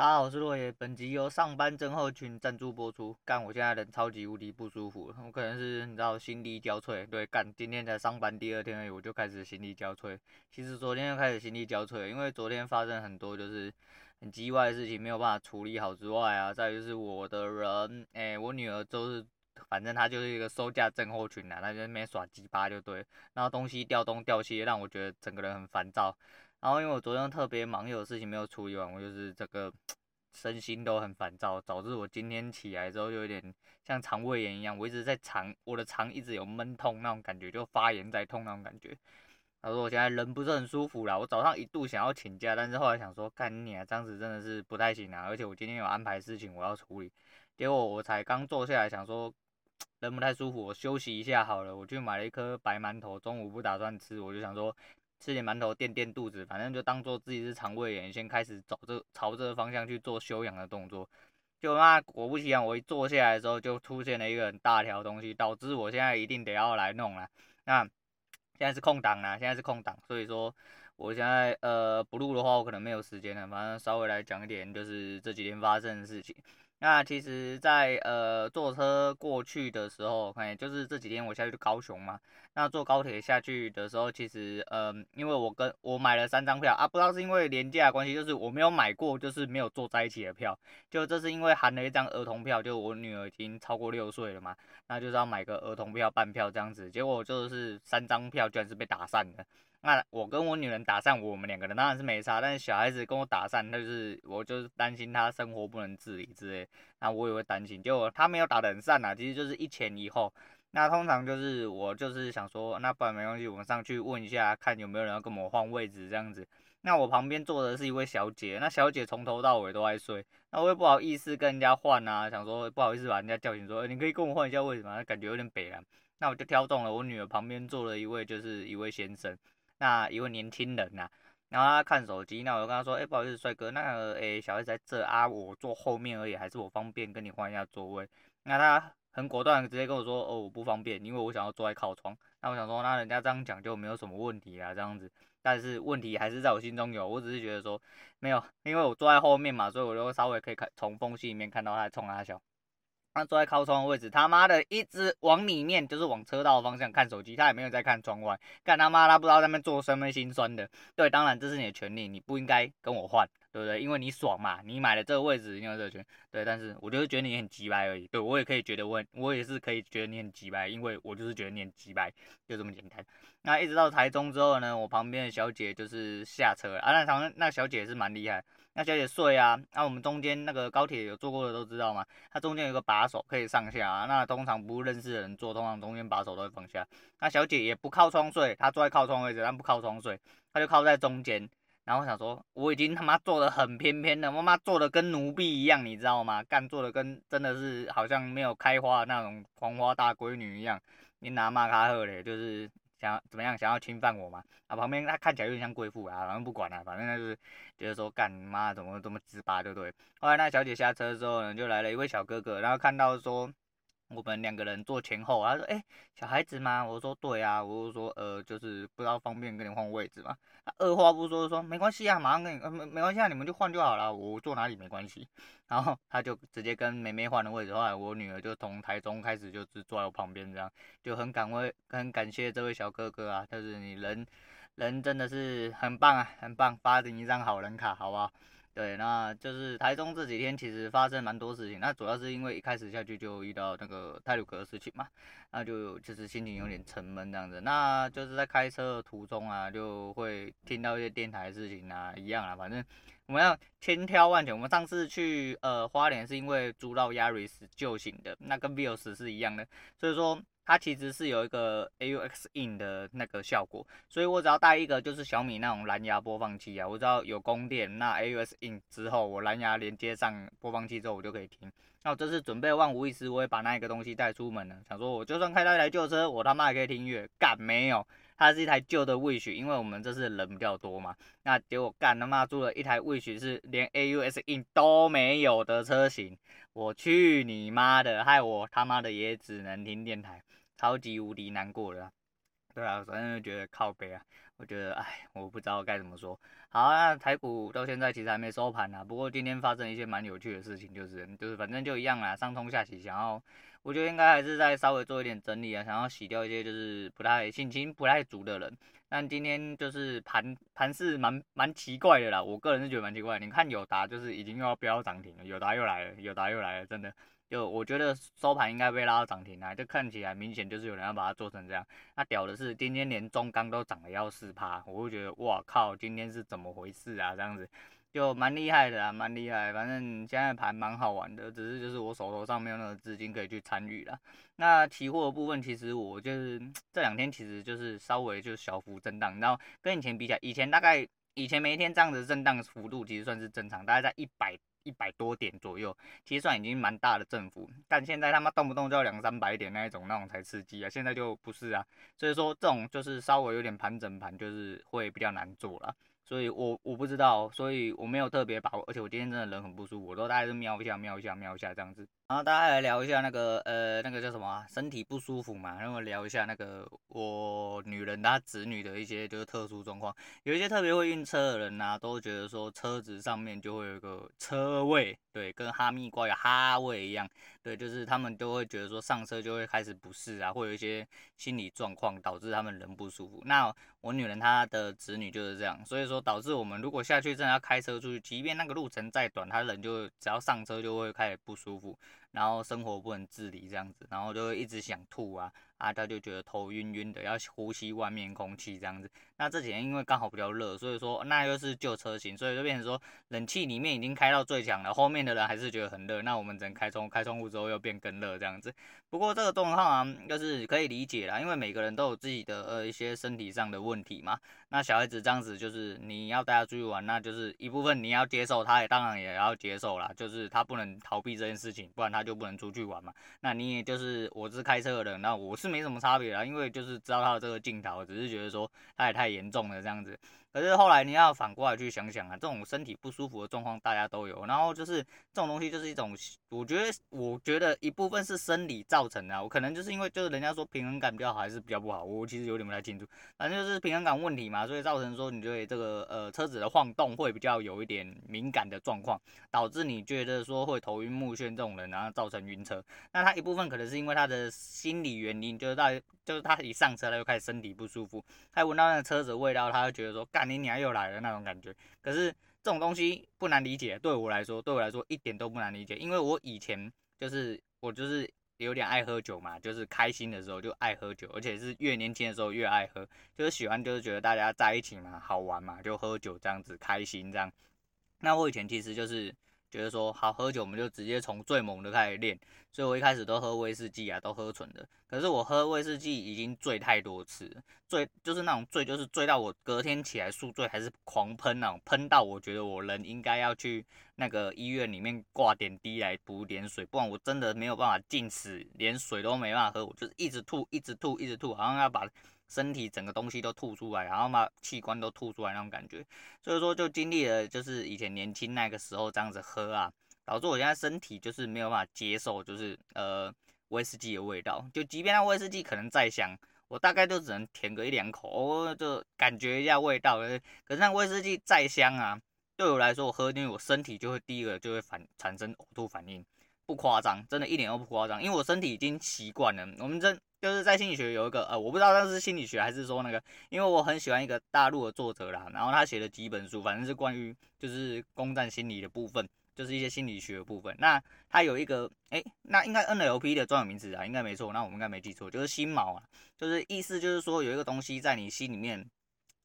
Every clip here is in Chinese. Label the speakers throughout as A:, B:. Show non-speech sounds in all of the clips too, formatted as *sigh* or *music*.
A: 大家好，我是洛爷。本集由上班症候群赞助播出。干，我现在人超级无敌不舒服，我可能是你知道心力交瘁。对，干，今天才上班第二天而已，我就开始心力交瘁。其实昨天就开始心力交瘁，因为昨天发生很多就是很叽歪的事情，没有办法处理好之外啊，再就是我的人，哎、我女儿就是，反正她就是一个收假症候群啊，她就在那边耍鸡巴就对，然后东西掉东掉西，让我觉得整个人很烦躁。然后因为我昨天特别忙，有事情没有处理完，我就是这个身心都很烦躁，导致我今天起来之后就有点像肠胃炎一样，我一直在肠，我的肠一直有闷痛那种感觉，就发炎在痛那种感觉。他说我现在人不是很舒服啦，我早上一度想要请假，但是后来想说干你啊，这样子真的是不太行啊，而且我今天有安排事情我要处理，结果我才刚坐下来想说人不太舒服，我休息一下好了，我去买了一颗白馒头，中午不打算吃，我就想说。吃点馒头垫垫肚子，反正就当做自己是肠胃炎，先开始走这朝这个方向去做休养的动作。就那果不其然，我一坐下来的时候，就出现了一个很大条东西，导致我现在一定得要来弄了。那现在是空档啦，现在是空档，所以说我现在呃不录的话，我可能没有时间了。反正稍微来讲一点，就是这几天发生的事情。那其实在，呃坐车过去的时候，哎，就是这几天我下去高雄嘛。那坐高铁下去的时候，其实呃，因为我跟我买了三张票啊，不知道是因为廉价关系，就是我没有买过，就是没有坐在一起的票。就这是因为含了一张儿童票，就我女儿已经超过六岁了嘛，那就是要买个儿童票半票这样子。结果就是三张票居然是被打散的。那我跟我女人打散，我们两个人当然是没差，但是小孩子跟我打散，那就是我就是担心他生活不能自理之类，那我也会担心。结果他没有打得很散啊，其实就是一前一后。那通常就是我就是想说，那不然没关系，我们上去问一下，看有没有人要跟我换位置这样子。那我旁边坐的是一位小姐，那小姐从头到尾都在睡，那我也不好意思跟人家换啊，想说不好意思把人家叫醒说，你可以跟我换一下位置吗？感觉有点北了。那我就挑中了我女儿旁边坐了一位，就是一位先生。那一位年轻人呐、啊，然后他看手机，那我就跟他说，哎、不好意思，帅哥，那个，哎、小孩子在这啊，我坐后面而已，还是我方便跟你换一下座位？那他很果断，直接跟我说，哦，我不方便，因为我想要坐在靠窗。那我想说，那人家这样讲就没有什么问题啊，这样子。但是问题还是在我心中有，我只是觉得说没有，因为我坐在后面嘛，所以我就稍微可以看从缝隙里面看到他冲他笑。他坐在靠窗的位置，他妈的一直往里面，就是往车道方向看手机，他也没有在看窗外。看他妈，他不知道在那边做什么心酸的。对，当然这是你的权利，你不应该跟我换，对不对？因为你爽嘛，你买了这个位置，你有这个权。对，但是我就是觉得你很鸡掰而已。对，我也可以觉得我，我也是可以觉得你很鸡掰，因为我就是觉得你很鸡掰，就这么简单。那一直到台中之后呢，我旁边的小姐就是下车啊，那常那小姐也是蛮厉害。那小姐睡啊，那、我们中间那个高铁有坐过的都知道嘛，它中间有个把手可以上下啊。那通常不认识的人坐，通常中间把手都会放下。那小姐也不靠窗睡，她坐在靠窗位置，但不靠窗睡，她就靠在中间。然后我想说，我已经他妈做的很偏偏了，妈妈做的跟奴婢一样，你知道吗？干做的跟真的是好像没有开花的那种黄花大闺女一样。你拿马卡赫嘞，就是。想怎么样？想要侵犯我嘛？啊，旁边他看起来有点像贵妇啊，反正不管了、反正就是觉得说干妈怎么这么直巴，对不对？后来那小姐下车之后呢，就来了一位小哥哥，然后看到说。我们两个人坐前后，他说：“哎、小孩子吗？”我说：“对啊。”我就说：“呃，就是不知道方便跟你换位置嘛。”他二话不说说：“没关系啊，马上跟你，没没关系啊，你们就换就好了，我坐哪里没关系。”然后他就直接跟妹妹换了位置。后来我女儿就从台中开始就是坐在我旁边，这样就很感慰，很感谢这位小哥哥啊，就是你人，人真的是很棒啊，很棒，发你一张好人卡，好不好？对，那就是台中这几天其实发生蛮多事情，那主要是因为一开始下去就遇到那个泰鲁阁的事情嘛，那就就是心情有点沉闷这样子，那就是在开车的途中啊，就会听到一些电台的事情啊，一样啊，反正我们要千挑万选。我们上次去呃花莲是因为租到 Yaris 旧型的，那跟 Vios 是一样的，所以说。它其实是有一个 AUX in 的那个效果，所以我只要带一个就是小米那种蓝牙播放器啊，我只要有供电，那 AUX in 之后，我蓝牙连接上播放器之后，我就可以听。那我这次准备万无一失，我也把那一个东西带出门了，想说我就算开到一台旧车，我他妈也可以听音乐。干没有，它是一台旧的 Wish，因为我们这次人比较多嘛，那结果干他妈租了一台 Wish 是连 AUX in 都没有的车型，我去你妈的，害我他妈的也只能听电台。超级无敌难过的，对啊，反正就觉得靠北啊。我觉得，哎，我不知道该怎么说。好啊，那台股到现在其实还没收盘啊。不过今天发生一些蛮有趣的事情，就是就是反正就一样啦，上冲下洗，想要，我觉得应该还是再稍微做一点整理啊，想要洗掉一些就是不太信心不太足的人。但今天就是盘盘是蛮蛮奇怪的啦，我个人是觉得蛮奇怪。你看友达就是已经又要飙涨停了，友达又来了，友达又来了，真的。就我觉得收盘应该被拉到涨停啊，就看起来明显就是有人要把它做成这样。那屌的是今天连中钢都涨了要四趴，我会觉得哇靠，今天是怎么回事啊？这样子就蛮厉害的啊，蛮厉害。反正现在盘蛮好玩的，只是就是我手头上没有那个资金可以去参与了。那期货的部分其实我就是 *tsk* 这两天其实就是稍微就是小幅震荡，然后跟以前比起来，以前大概以前每一天这样子震荡幅度其实算是正常，大概在一百。一百多点左右，其实算已经蛮大的振幅，但现在他妈动不动就要两三百点那一种，那种才刺激啊！现在就不是啊，所以说这种就是稍微有点盘整盘，就是会比较难做了。所以我我不知道，所以我没有特别把握，而且我今天真的人很不舒服，我都大概是瞄一下瞄一下瞄一下这样子。然后大家来聊一下那个呃那个叫什么，身体不舒服嘛，然后聊一下那个我女人她子女的一些就是特殊状况，有一些特别会晕车的人呐、都觉得说车子上面就会有一个车位，对，跟哈密瓜有哈味一样，对，就是他们都会觉得说上车就会开始不适啊，会有一些心理状况导致他们人不舒服。那我女人她的子女就是这样，所以说导致我们如果下去真的要开车出去，即便那个路程再短，她人就只要上车就会开始不舒服。然后生活不能自理这样子，然后就会一直想吐啊啊，他就觉得头晕晕的，要呼吸外面空气这样子。那这几天因为刚好比较热，所以说那又是旧车型，所以就变成说冷气里面已经开到最强了，后面的人还是觉得很热。那我们只能开窗，开窗户之后又变更热这样子。不过这个状况啊，就是可以理解啦，因为每个人都有自己的呃一些身体上的问题嘛。那小孩子这样子就是你要带他出去玩，那就是一部分你要接受，他也当然也要接受啦，就是他不能逃避这件事情，不然他就不能出去玩嘛。那你也就是我是开车的人，那我是没什么差别啦，因为就是知道他的这个镜头，只是觉得说他也太。严重了这样子。可是后来你要反过来去想想啊，这种身体不舒服的状况大家都有，然后就是这种东西就是一种，我觉得我觉得一部分是生理造成的，我可能就是因为就是人家说平衡感比较好还是比较不好，我其实有点不太清楚，反正就是平衡感问题嘛，所以造成说你对这个呃车子的晃动会比较有一点敏感的状况，导致你觉得说会头晕目眩这种人，然后造成晕车。那他一部分可能是因为他的心理原因，就是他就是他一上车他就开始身体不舒服，他闻到那个车子的味道，他就觉得说你娘又来了那种感觉，可是这种东西不难理解，对我来说，对我来说一点都不难理解，因为我以前就是我就是有点爱喝酒嘛，就是开心的时候就爱喝酒，而且是越年轻的时候越爱喝，就是喜欢就是觉得大家在一起嘛，好玩嘛，就喝酒这样子开心这样。那我以前其实就是。觉得说好喝酒，我们就直接从最猛的开始练，所以我一开始都喝威士忌啊，都喝纯的。可是我喝威士忌已经醉太多次，醉就是那种醉，就是醉到我隔天起来宿醉还是狂喷那种，喷到我觉得我人应该要去那个医院里面挂点滴来补点水，不然我真的没有办法进食，连水都没办法喝，我就是一直吐，一直吐，一直吐，好像要把。身体整个东西都吐出来，然后把器官都吐出来那种感觉，所以说就经历了就是以前年轻那个时候这样子喝啊，导致我现在身体就是没有办法接受，就是呃威士忌的味道，就即便那威士忌可能再香，我大概就只能舔个一两口，我就感觉一下味道。可是那威士忌再香啊，对我来说我喝进去我身体就会第一个就会反产生呕吐反应，不夸张，真的一点都不夸张，因为我身体已经习惯了。我们这。就是在心理学有一个呃，我不知道那是心理学还是说那个，因为我很喜欢一个大陆的作者啦，然后他写了几本书，反正是关于就是攻占心理的部分，就是一些心理学的部分。那他有一个，诶、那应该 NLP 的专有名词啊，应该没错，那我们应该没记错，就是心锚啊，就是意思就是说有一个东西在你心里面。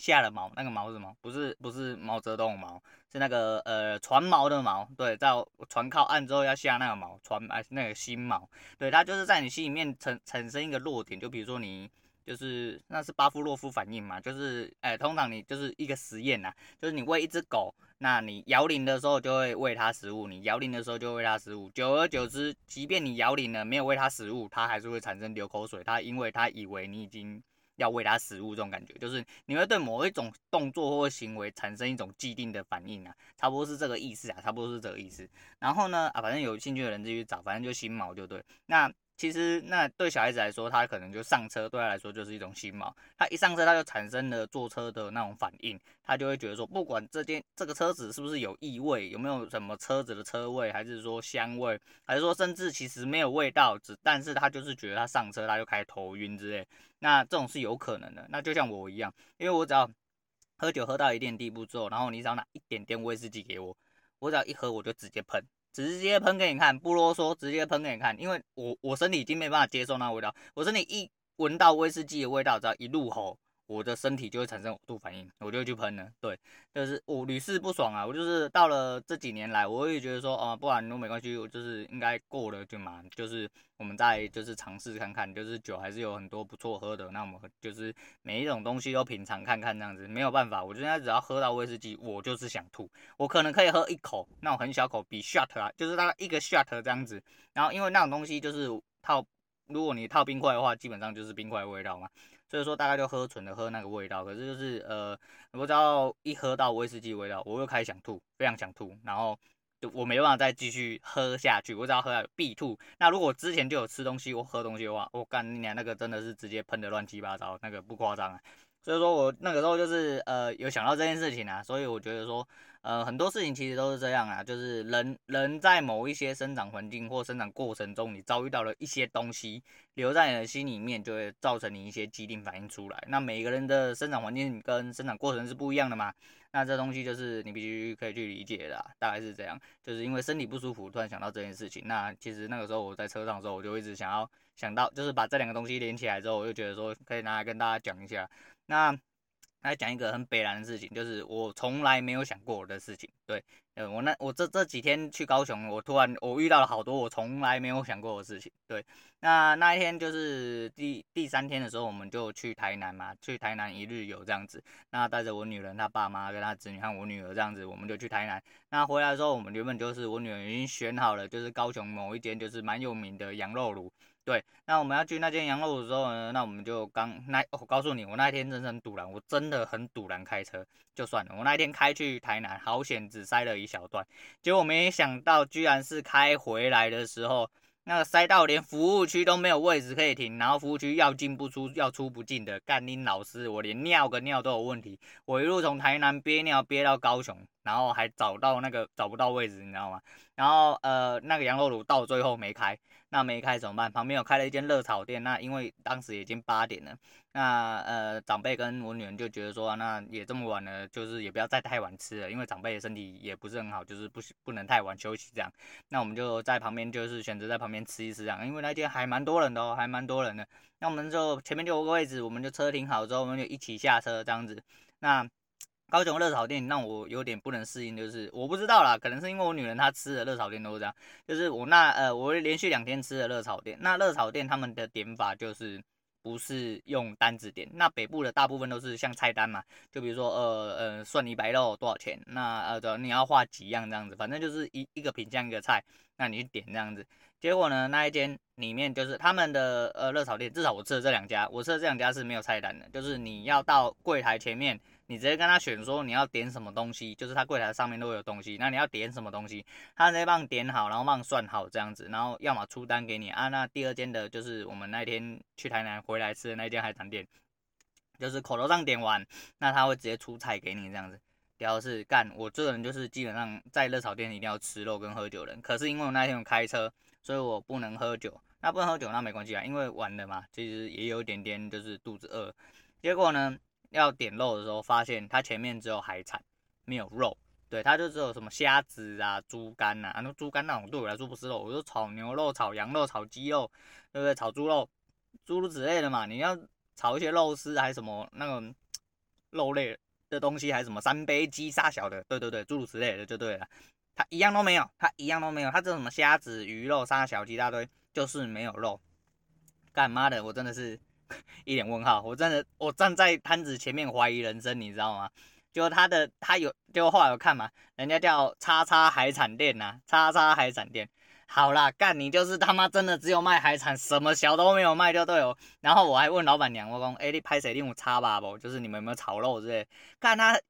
A: 下了毛，那个毛是什么？不是不是毛泽东毛，是那个呃船锚的锚。对，在船靠岸之后要下那个锚，船哎那个心锚。对，它就是在你心里面产产生一个弱点，就比如说你就是那是巴夫洛夫反应嘛，就是哎通常你就是一个实验呐，就是你喂一只狗，那你摇铃的时候就会喂它食物，你摇铃的时候就喂它食物，久而久之，即便你摇铃了没有喂它食物，它还是会产生流口水，它因为它以为你已经。要喂它食物这种感觉，就是你会对某一种动作或行为产生一种既定的反应啊，差不多是这个意思啊，差不多是这个意思。然后呢，啊，反正有兴趣的人自己去找，反正就新毛就对。那其实那对小孩子来说，他可能就上车，对他来说就是一种新毛。他一上车，他就产生了坐车的那种反应，他就会觉得说，不管这间这个车子是不是有异味，有没有什么车子的车味，还是说香味，还是说甚至其实没有味道，只但是他就是觉得他上车他就开始头晕之类。那这种是有可能的。那就像我一样，因为我只要喝酒喝到一定地步之后，然后你只要拿一点点威士忌给我，我只要一喝我就直接喷。直接喷给你看，不啰嗦，直接喷给你看，因为我我身体已经没办法接受那味道，我身体一闻到威士忌的味道，只要一入喉。我的身体就会产生呕吐反应，我就去喷了。对，就是我屡试不爽啊。我就是到了这几年来，我也觉得说，哦，不然都没关系，我就是应该过了就嘛。就是我们再就是尝试看看，就是酒还是有很多不错喝的。那我们就是每一种东西都品尝看看这样子，没有办法。我现在只要喝到威士忌，我就是想吐。我可能可以喝一口，那种很小口，比 shot 啊，就是大概一个 shot 这样子。然后因为那种东西就是套，如果你套冰块的话，基本上就是冰块味道嘛。所以说大概就喝纯的喝那个味道，可是就是呃，我只要一喝到威士忌味道，我又开始想吐，非常想吐，然后就我没办法再继续喝下去，我只要喝下去必吐。那如果之前就有吃东西或喝东西的话，我干你娘那个真的是直接喷的乱七八糟，那个不夸张啊。所以说我那个时候就是呃有想到这件事情啊，所以我觉得说。呃，很多事情其实都是这样啊，就是人人在某一些生长环境或生长过程中，你遭遇到了一些东西，留在你的心里面，就会造成你一些既定反应出来。那每个人的生长环境跟生长过程是不一样的嘛，那这东西就是你必须可以去理解的，大概是这样。就是因为身体不舒服，突然想到这件事情。那其实那个时候我在车上的时候，我就一直想要想到，就是把这两个东西连起来之后，我就觉得说可以拿来跟大家讲一下。那。来讲一个很北然的事情，就是我从来没有想过的事情。对，呃，我那我这这几天去高雄，我突然我遇到了好多我从来没有想过的事情。对，那那一天就是第第三天的时候，我们就去台南嘛，去台南一日游这样子。那带着我女人、她爸妈跟她子女和我女儿这样子，我们就去台南。那回来的时候，我们原本就是我女儿已经选好了，就是高雄某一间就是蛮有名的羊肉炉。对，那我们要去那间羊肉的时候呢，那我们就刚那，我告诉你，我那一天真的很赌烂，我真的很赌烂开车，就算了，我那一天开去台南，好险只塞了一小段，结果没想到居然是开回来的时候，那个塞到连服务区都没有位置可以停，然后服务区要进不出，要出不进的，干拎老师，我连尿个尿都有问题，我一路从台南憋尿憋到高雄，然后还找到那个找不到位置，你知道吗？然后呃，那个羊肉炉到最后没开。那没开怎么办？旁边有开了一间热炒店。那因为当时已经八点了，那呃长辈跟我女儿就觉得说、那也这么晚了，就是也不要再太晚吃了，因为长辈的身体也不是很好，就是不不能太晚休息这样。那我们就在旁边就是选择在旁边吃一吃这样，因为那间还蛮多人的哦，还蛮多人的。那我们就前面就有个位置，我们就车停好之后，我们就一起下车这样子。那。高雄热炒店让我有点不能适应，就是我不知道啦，可能是因为我女人她吃的热炒店都是这样，就是我那呃，我连续两天吃的热炒店，那热炒店他们的点法就是不是用单子点，那北部的大部分都是像菜单嘛，就比如说呃呃蒜泥白肉多少钱，那呃的你要画几样这样子，反正就是一一个品项一个菜，那你去点这样子，结果呢那一间里面就是他们的呃热炒店，至少我吃的这两家，我吃的这两家是没有菜单的，就是你要到柜台前面。你直接跟他选说你要点什么东西，就是他柜台上面都有东西，那你要点什么东西，他直接帮你点好，然后帮你算好这样子，然后要么出单给你啊。那第二间的就是我们那天去台南回来吃的那间海产店，就是口头上点完，那他会直接出菜给你这样子。屌的是干，我这个人就是基本上在热炒店一定要吃肉跟喝酒的人，可是因为我那天有开车，所以我不能喝酒。那不能喝酒那没关系啊，因为晚了嘛，其实也有一点点就是肚子饿。结果呢？要点肉的时候，发现它前面只有海产，没有肉。对，它就只有什么虾子啊、猪肝呐，那猪肝那种对我来说不是肉，我就炒牛肉、炒羊肉、炒鸡肉，对不对？炒猪肉、诸如此类的嘛。你要炒一些肉丝还是什么那种肉类的东西，还是什么三杯鸡杀小的，对对对，诸如此类的就对了。它一样都没有，它一样都没有，它这什么虾子、鱼肉杀小鸡一大堆，就是没有肉。干妈的，我真的是。*laughs* 一脸问号，我真的我站在摊子前面怀疑人生，你知道吗？就他的他有，就后来有看嘛，人家叫叉叉海产店呐、叉叉海产店。好啦，干你就是他妈真的只有卖海产，什么小都没有卖就对哦。然后我还问老板娘，我说，哎、欸，你拍谁令我叉吧不？就是你们有没有炒肉之类？看他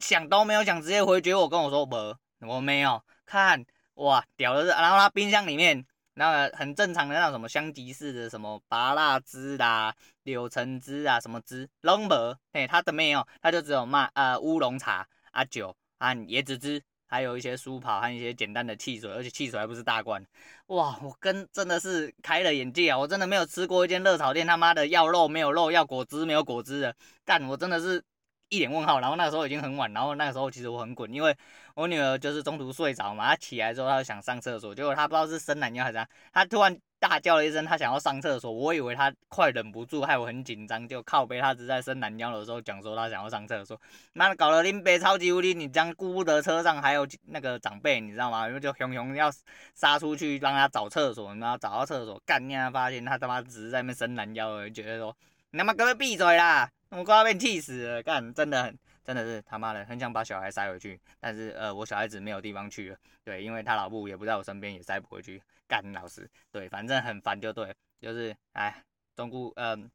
A: 想都没有想，直接回绝我跟我说不，我没有。看哇，屌的是，然后他冰箱里面。那个很正常的那种什么香吉士的什么芭乐汁啦、柳橙汁啊什么汁，拢无，嘿，他的没有，他就只有卖呃乌龙茶啊酒啊椰子汁。还有一些苏跑和一些简单的汽水，而且汽水还不是大罐，哇！我跟真的是开了眼界啊！我真的没有吃过一间热炒店，他妈的要肉没有肉，要果汁没有果汁的，干！我真的是一脸问号。然后那个时候已经很晚，然后那个时候其实我很滚，因为我女儿就是中途睡着嘛，她起来之后她就想上厕所，结果她不知道是伸懒腰还是啥，她突然。大叫了一声，她想要上厕所，我以为她快忍不住，害我很紧张，就靠背。她只在伸懒腰的时候讲说她想要上厕所，妈的搞得林北超级无敌，你这样顾不得车上还有那个长辈，你知道吗？因为就熊熊要杀出去让她找厕所，然后找到厕所干，让他发现她他妈只是在那边伸懒腰而已，觉得说你他妈给我闭嘴啦，我快要被气死了，干，真的很真的是他妈的很想把小孩塞回去，但是呃我小孩子没有地方去了，对，因为他老婆也不在我身边，也塞不回去。干老师，对，反正很烦就对，就是哎，中顾，嗯、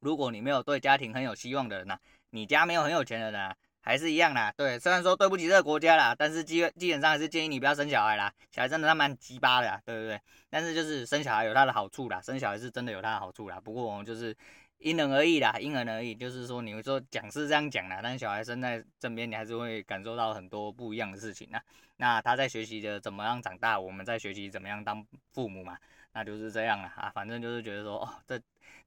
A: 如果你没有对家庭很有希望的人呐、啊，你家没有很有钱的人啊，还是一样啦，对，虽然说对不起这个国家啦，但是基基本上还是建议你不要生小孩啦，小孩真的他妈鸡巴的，对不对？但是就是生小孩有他的好处啦，生小孩是真的有他的好处啦，不过我们就是。因人而异啦，因人而异，就是说，你会说讲是这样讲啦，但小孩生在身边，你还是会感受到很多不一样的事情啊。那他在学习着怎么样长大，我们在学习怎么样当父母嘛，那就是这样了啊。反正就是觉得说，哦，这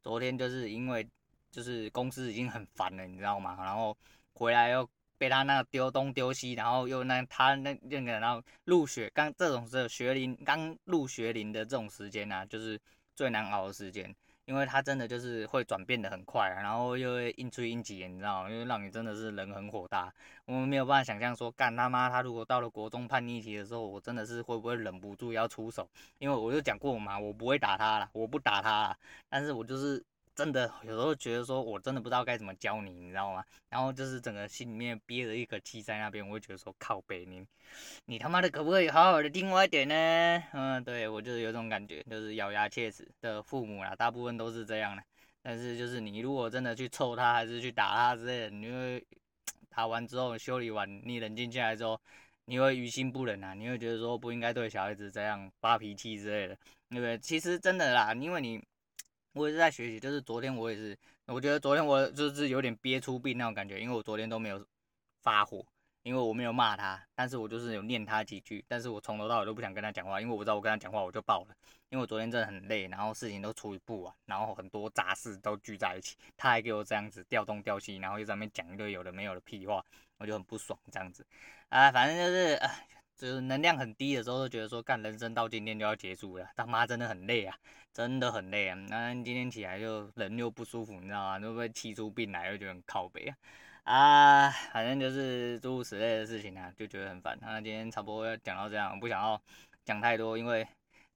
A: 昨天就是因为就是公司已经很烦了，你知道吗？然后回来又被他那丢东丢西，然后又那他那那个，然后入学刚这种是学龄刚入学龄的这种时间啊，就是最难熬的时间。因为他真的就是会转变的很快，然后又会应吹应急，你知道吗？因为让你真的是人很火大，我们没有办法想象说，干他妈他如果到了国中叛逆期的时候，我真的是会不会忍不住要出手？因为我就讲过嘛，我不会打他了，我不打他啦，但是我就是。真的有时候觉得说，我真的不知道该怎么教你，你知道吗？然后就是整个心里面憋着一口气在那边，我会觉得说，靠北你，你他妈的可不可以好好的听我一点呢？嗯，对我就是有种感觉，就是咬牙切齿的父母啦，大部分都是这样的。但是就是你如果真的去臭他，还是去打他之类的，你会打完之后修理完，你冷静下来之后，你会于心不忍啊，你会觉得说不应该对小孩子这样发脾气之类的，对不对？其实真的啦，因为你。我也是在学习，就是昨天我也是，我觉得昨天我就是有点憋出病那种感觉，因为我昨天都没有发火，因为我没有骂他，但是我就是有念他几句，但是我从头到尾都不想跟他讲话，因为我知道我跟他讲话我就爆了，因为我昨天真的很累，然后事情都处理不完，然后很多杂事都聚在一起，他还给我这样子调东调西，然后又在那讲一堆有的没有的屁话，我就很不爽这样子，啊，反正就是。就是能量很低的时候，都觉得说干人生到今天就要结束了，他妈真的很累啊，真的很累啊。那今天起来就人又不舒服，你知道吗？就会气出病来，又觉得很靠背啊。啊，反正就是诸如此类的事情啊，就觉得很烦。那今天差不多要讲到这样，不想要讲太多，因为。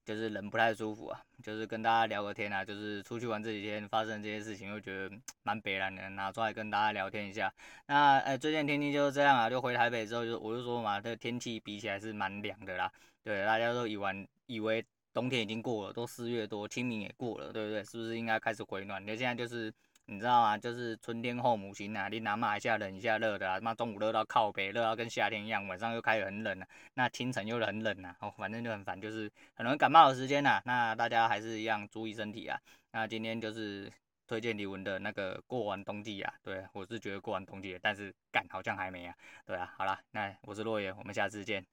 A: 就是人不太舒服啊，就是跟大家聊个天啊，就是出去玩这几天发生这些事情，又觉得蛮悲然的，拿出来跟大家聊天一下。那呃、最近天气就是这样啊，就回台北之后就我就说嘛，这天气比起来是蛮凉的啦。对，大家都以为以为冬天已经过了，都四月多，清明也过了，对不对？是不是应该开始回暖？那现在就是。你知道吗？就是春天后母亲啊，你拿嘛一下冷一下热的啊，妈中午热到靠北，热到跟夏天一样，晚上又开始很冷了，那清晨又很冷啊，哦，反正就很烦，就是很容易感冒的时间呐，啊。那大家还是一样注意身体啊。那今天就是推荐李玟的那个过完冬季啊，对，我是觉得过完冬季，但是干好像还没啊，对啊，好啦，那我是洛爷，我们下次见。